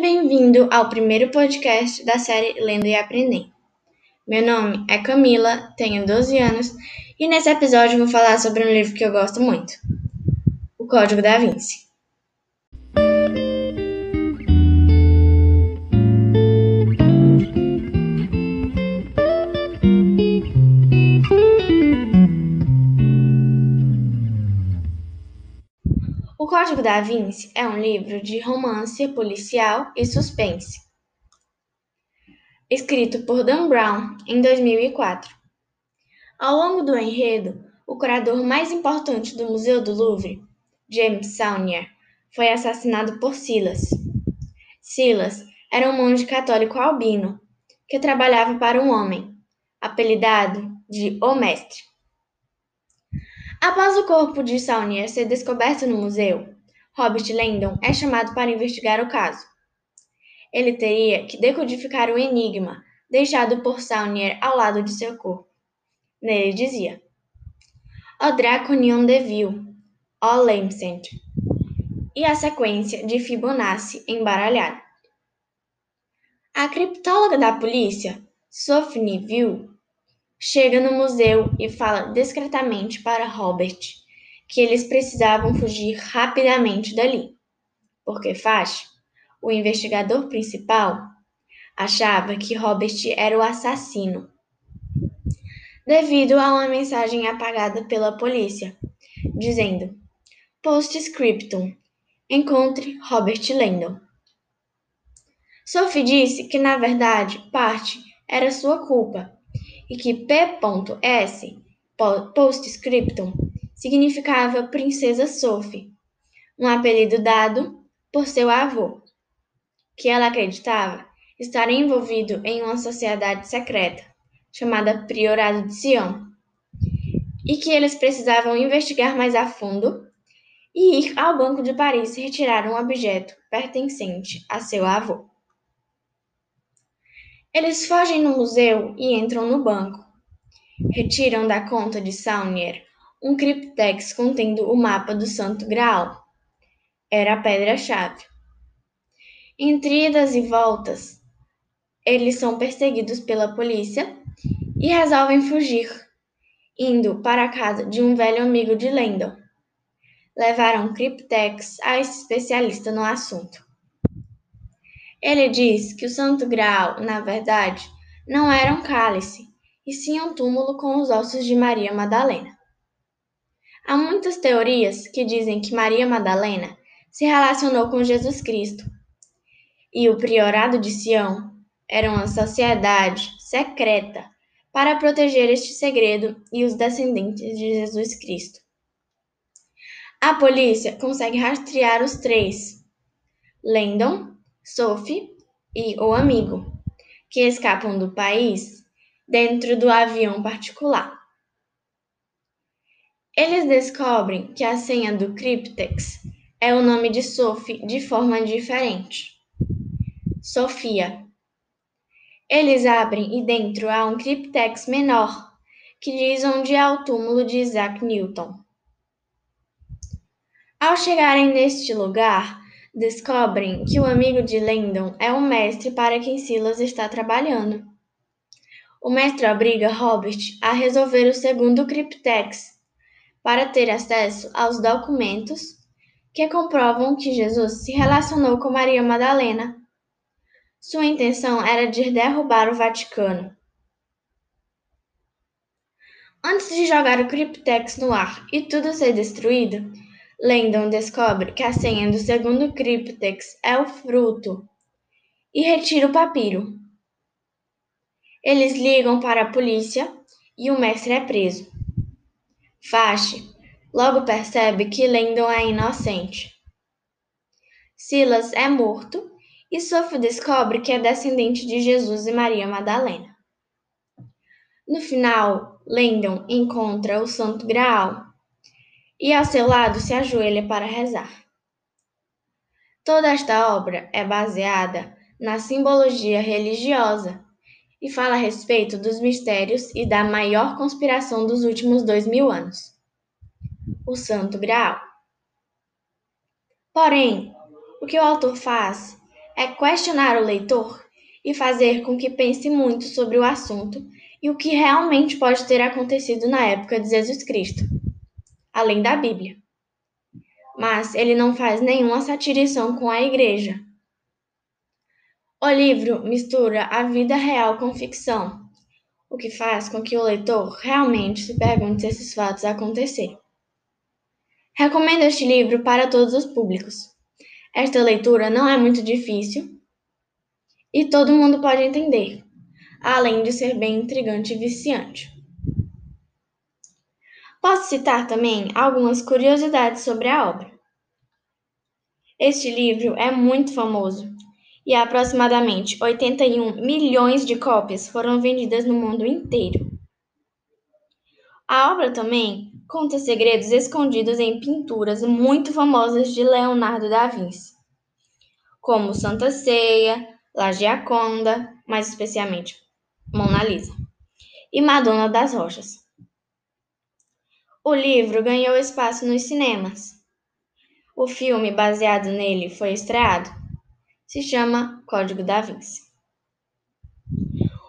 Bem-vindo ao primeiro podcast da série Lendo e Aprendendo. Meu nome é Camila, tenho 12 anos e nesse episódio vou falar sobre um livro que eu gosto muito: O Código da Vinci. O Código da Vinci é um livro de romance policial e suspense, escrito por Dan Brown em 2004. Ao longo do enredo, o curador mais importante do Museu do Louvre, James Saunier, foi assassinado por Silas. Silas era um monge católico albino que trabalhava para um homem, apelidado de O Mestre. Após o corpo de Saunier ser descoberto no museu, Robert Landon é chamado para investigar o caso. Ele teria que decodificar o enigma deixado por Saunier ao lado de seu corpo. Nele dizia: O Draconion Devil, O Lamsent, e a sequência de Fibonacci embaralhada. A criptóloga da polícia, Sophie Neville, chega no museu e fala discretamente para Robert que eles precisavam fugir rapidamente dali, porque Fash, o investigador principal, achava que Robert era o assassino, devido a uma mensagem apagada pela polícia, dizendo: Postscriptum, encontre Robert Landon. Sophie disse que, na verdade, parte era sua culpa e que P.S. Postscriptum significava Princesa Sophie, um apelido dado por seu avô, que ela acreditava estar envolvido em uma sociedade secreta chamada Priorado de Sião, e que eles precisavam investigar mais a fundo e ir ao Banco de Paris retirar um objeto pertencente a seu avô. Eles fogem no museu e entram no banco. Retiram da conta de Saunier um criptex contendo o mapa do Santo Graal. Era a pedra-chave. Entre idas e voltas, eles são perseguidos pela polícia e resolvem fugir, indo para a casa de um velho amigo de Landon. Levaram criptex a esse especialista no assunto. Ele diz que o Santo Graal, na verdade, não era um cálice, e sim um túmulo com os ossos de Maria Madalena. Há muitas teorias que dizem que Maria Madalena se relacionou com Jesus Cristo, e o priorado de Sião era uma sociedade secreta para proteger este segredo e os descendentes de Jesus Cristo. A polícia consegue rastrear os três: Landon, Sophie e o amigo, que escapam do país dentro do avião particular. Eles descobrem que a senha do Cryptex é o nome de Sophie de forma diferente. Sofia. Eles abrem e dentro há um Cryptex menor, que diz onde é o túmulo de Isaac Newton. Ao chegarem neste lugar, descobrem que o amigo de Landon é o mestre para quem Silas está trabalhando. O mestre obriga Robert a resolver o segundo criptex para ter acesso aos documentos que comprovam que Jesus se relacionou com Maria Madalena. Sua intenção era de derrubar o Vaticano. Antes de jogar o criptex no ar e tudo ser destruído, Landon descobre que a senha do segundo cryptex é o fruto e retira o papiro. Eles ligam para a polícia e o mestre é preso. Fache logo percebe que Landon é inocente. Silas é morto e Sophie descobre que é descendente de Jesus e Maria Madalena. No final, Landon encontra o Santo Graal e ao seu lado se ajoelha para rezar. Toda esta obra é baseada na simbologia religiosa e fala a respeito dos mistérios e da maior conspiração dos últimos dois mil anos o Santo Graal. Porém, o que o autor faz é questionar o leitor e fazer com que pense muito sobre o assunto e o que realmente pode ter acontecido na época de Jesus Cristo, além da Bíblia. Mas ele não faz nenhuma satirição com a igreja. O livro mistura a vida real com ficção, o que faz com que o leitor realmente se pergunte se esses fatos aconteceram. Recomendo este livro para todos os públicos. Esta leitura não é muito difícil e todo mundo pode entender, além de ser bem intrigante e viciante. Posso citar também algumas curiosidades sobre a obra. Este livro é muito famoso e aproximadamente 81 milhões de cópias foram vendidas no mundo inteiro. A obra também conta segredos escondidos em pinturas muito famosas de Leonardo da Vinci, como Santa Ceia, La Gioconda, mais especialmente Mona Lisa, e Madonna das Rochas. O livro ganhou espaço nos cinemas. O filme baseado nele foi estreado se chama Código da Vinci.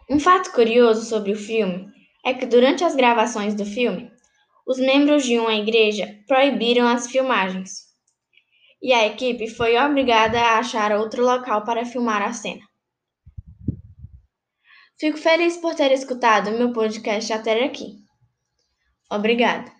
Um fato curioso sobre o filme é que durante as gravações do filme, os membros de uma igreja proibiram as filmagens. E a equipe foi obrigada a achar outro local para filmar a cena. Fico feliz por ter escutado meu podcast até aqui. Obrigada.